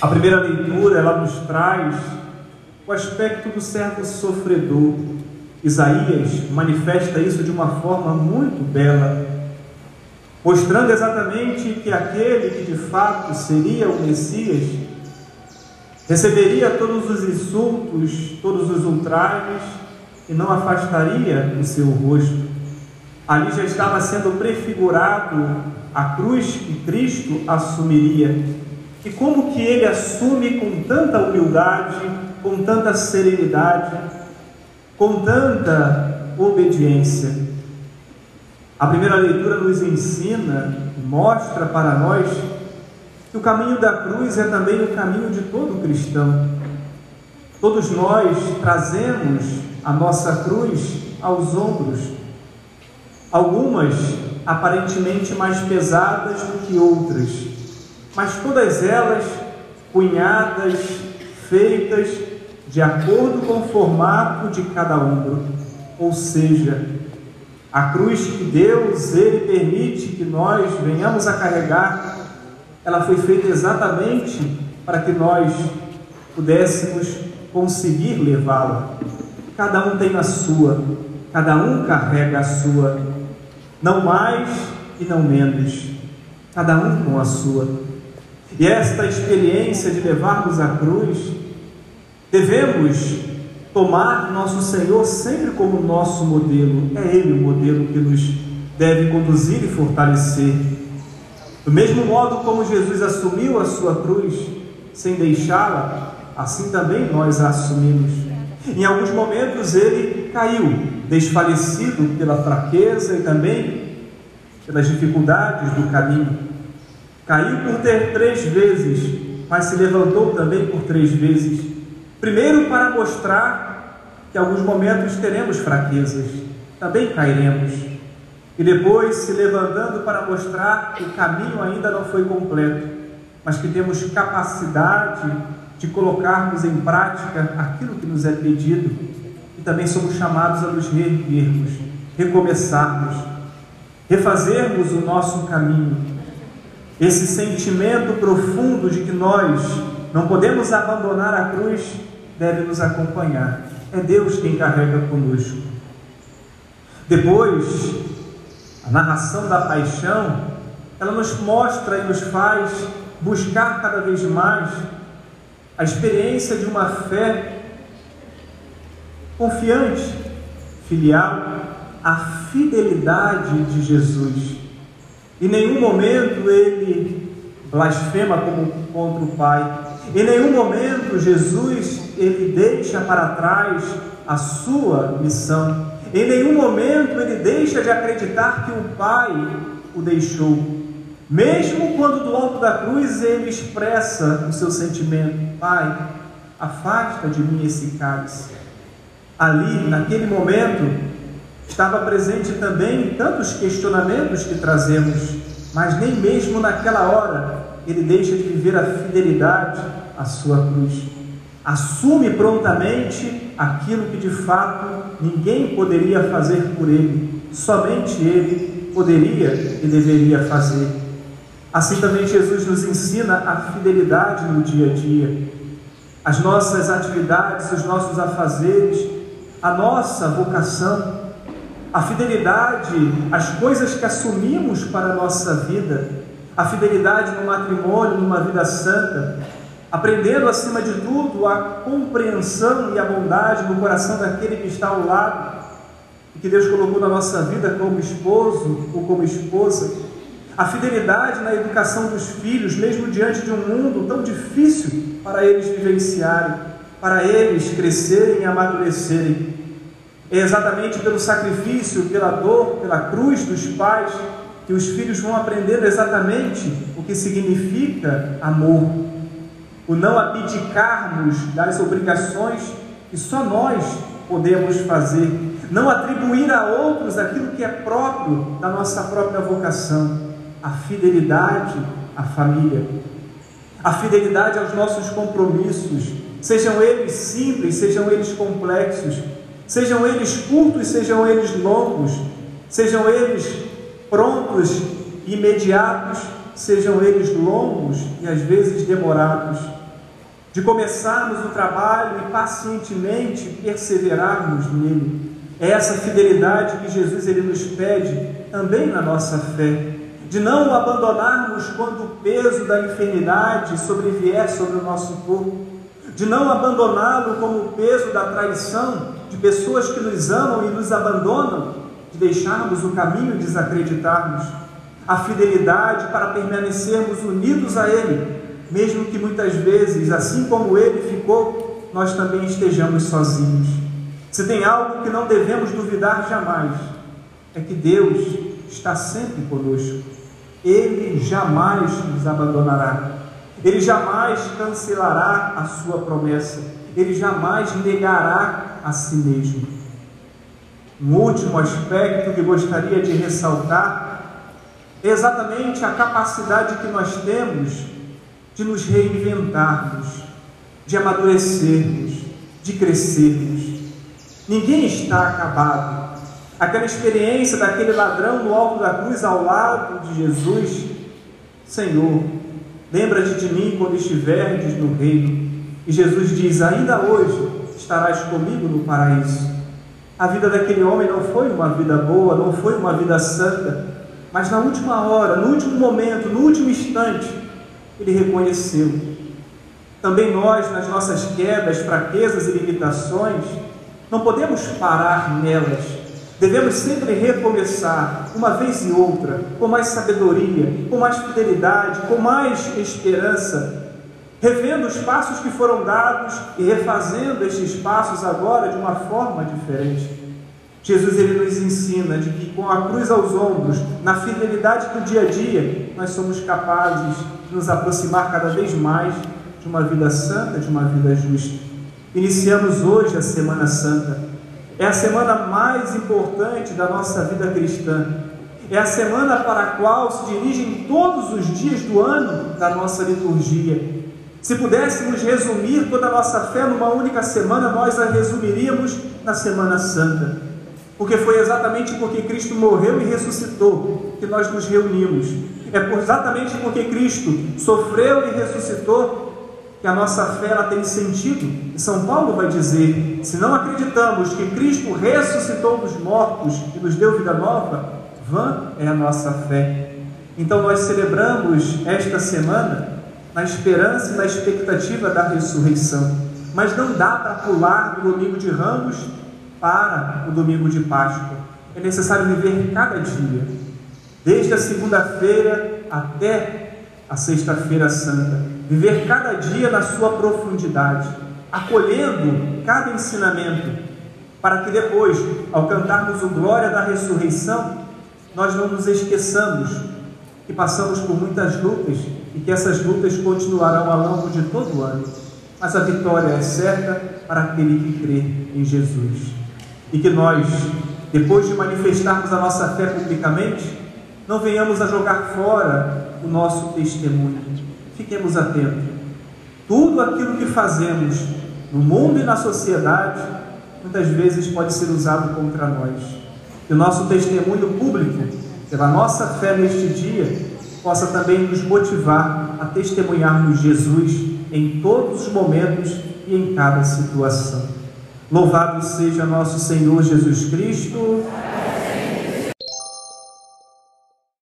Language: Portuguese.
A primeira leitura ela nos traz o aspecto do servo sofredor. Isaías manifesta isso de uma forma muito bela, mostrando exatamente que aquele que de fato seria o Messias receberia todos os insultos, todos os ultrajes e não afastaria o seu rosto. Ali já estava sendo prefigurado a cruz que Cristo assumiria. E como que ele assume com tanta humildade, com tanta serenidade, com tanta obediência. A primeira leitura nos ensina, mostra para nós que o caminho da cruz é também o caminho de todo cristão. Todos nós trazemos a nossa cruz aos ombros, algumas aparentemente mais pesadas do que outras, mas todas elas cunhadas, feitas de acordo com o formato de cada ombro, ou seja, a cruz que Deus ele permite que nós venhamos a carregar, ela foi feita exatamente para que nós pudéssemos conseguir levá-la. Cada um tem a sua, cada um carrega a sua, não mais e não menos, cada um com a sua. E esta experiência de levarmos a cruz, devemos tomar nosso Senhor sempre como nosso modelo. É Ele o modelo que nos deve conduzir e fortalecer. Do mesmo modo como Jesus assumiu a sua cruz sem deixá-la, assim também nós a assumimos. Em alguns momentos ele caiu, desfalecido pela fraqueza e também pelas dificuldades do caminho. Caiu por ter três vezes, mas se levantou também por três vezes. Primeiro, para mostrar que alguns momentos teremos fraquezas, também cairemos. E depois, se levantando para mostrar que o caminho ainda não foi completo, mas que temos capacidade de colocarmos em prática aquilo que nos é pedido e também somos chamados a nos reerguermos, recomeçarmos, refazermos o nosso caminho. Esse sentimento profundo de que nós não podemos abandonar a cruz deve nos acompanhar. É Deus quem carrega conosco. Depois, a narração da paixão, ela nos mostra e nos faz buscar cada vez mais a experiência de uma fé confiante, filial, a fidelidade de Jesus. Em nenhum momento ele blasfema como contra o Pai. Em nenhum momento Jesus ele deixa para trás a sua missão. Em nenhum momento ele deixa de acreditar que o Pai o deixou. Mesmo quando do alto da cruz ele expressa o seu sentimento: Pai, afasta de mim esse cálice. Ali, naquele momento, estava presente também tantos questionamentos que trazemos, mas nem mesmo naquela hora ele deixa de viver a fidelidade à sua cruz. Assume prontamente aquilo que de fato ninguém poderia fazer por ele, somente ele poderia e deveria fazer. Assim também Jesus nos ensina a fidelidade no dia a dia, as nossas atividades, os nossos afazeres, a nossa vocação, a fidelidade, as coisas que assumimos para a nossa vida, a fidelidade no matrimônio, numa vida santa, aprendendo acima de tudo a compreensão e a bondade no coração daquele que está ao lado e que Deus colocou na nossa vida como esposo ou como esposa a fidelidade na educação dos filhos, mesmo diante de um mundo tão difícil para eles vivenciarem, para eles crescerem e amadurecerem. É exatamente pelo sacrifício, pela dor, pela cruz dos pais que os filhos vão aprendendo exatamente o que significa amor. O não abdicarmos das obrigações que só nós podemos fazer, não atribuir a outros aquilo que é próprio da nossa própria vocação. A fidelidade à família, a fidelidade aos nossos compromissos, sejam eles simples, sejam eles complexos, sejam eles curtos, sejam eles longos, sejam eles prontos, imediatos, sejam eles longos e às vezes demorados. de começarmos o trabalho e pacientemente perseverarmos nele. É essa fidelidade que Jesus ele nos pede também na nossa fé, de não o abandonarmos quando o peso da enfermidade sobrevier sobre o nosso corpo, de não abandoná-lo como o peso da traição de pessoas que nos amam e nos abandonam, de deixarmos o caminho e desacreditarmos, a fidelidade para permanecermos unidos a Ele, mesmo que muitas vezes, assim como Ele ficou, nós também estejamos sozinhos. Se tem algo que não devemos duvidar jamais, é que Deus está sempre conosco. Ele jamais nos abandonará. Ele jamais cancelará a sua promessa. Ele jamais negará a si mesmo. Um último aspecto que gostaria de ressaltar é exatamente a capacidade que nós temos de nos reinventarmos, de amadurecermos, de crescermos. Ninguém está acabado. Aquela experiência daquele ladrão no alto da cruz ao lado de Jesus, Senhor, lembra-te de mim quando estiveres no reino. E Jesus diz: Ainda hoje estarás comigo no paraíso. A vida daquele homem não foi uma vida boa, não foi uma vida santa, mas na última hora, no último momento, no último instante, ele reconheceu. Também nós, nas nossas quedas, fraquezas e limitações, não podemos parar nelas. Devemos sempre recomeçar, uma vez e outra, com mais sabedoria, com mais fidelidade, com mais esperança, revendo os passos que foram dados e refazendo estes passos agora de uma forma diferente. Jesus ele nos ensina de que com a cruz aos ombros, na fidelidade do dia a dia, nós somos capazes de nos aproximar cada vez mais de uma vida santa, de uma vida justa. Iniciamos hoje a Semana Santa. É a semana mais importante da nossa vida cristã. É a semana para a qual se dirigem todos os dias do ano da nossa liturgia. Se pudéssemos resumir toda a nossa fé numa única semana, nós a resumiríamos na Semana Santa porque foi exatamente porque Cristo morreu e ressuscitou que nós nos reunimos. É exatamente porque Cristo sofreu e ressuscitou que a nossa fé ela tem sentido. E São Paulo vai dizer: se não acreditamos que Cristo ressuscitou dos mortos e nos deu vida nova, vã é a nossa fé. Então nós celebramos esta semana na esperança e na expectativa da ressurreição. Mas não dá para pular do domingo de ramos para o domingo de Páscoa. É necessário viver cada dia, desde a segunda-feira até a sexta-feira santa. Viver cada dia na sua profundidade, acolhendo cada ensinamento, para que depois, ao cantarmos o glória da ressurreição, nós não nos esqueçamos que passamos por muitas lutas e que essas lutas continuarão ao longo de todo o ano. Mas a vitória é certa para aquele que crê em Jesus e que nós, depois de manifestarmos a nossa fé publicamente, não venhamos a jogar fora o nosso testemunho. Fiquemos atentos. Tudo aquilo que fazemos no mundo e na sociedade, muitas vezes pode ser usado contra nós. Que o nosso testemunho público, pela nossa fé neste dia, possa também nos motivar a testemunharmos Jesus em todos os momentos e em cada situação. Louvado seja nosso Senhor Jesus Cristo.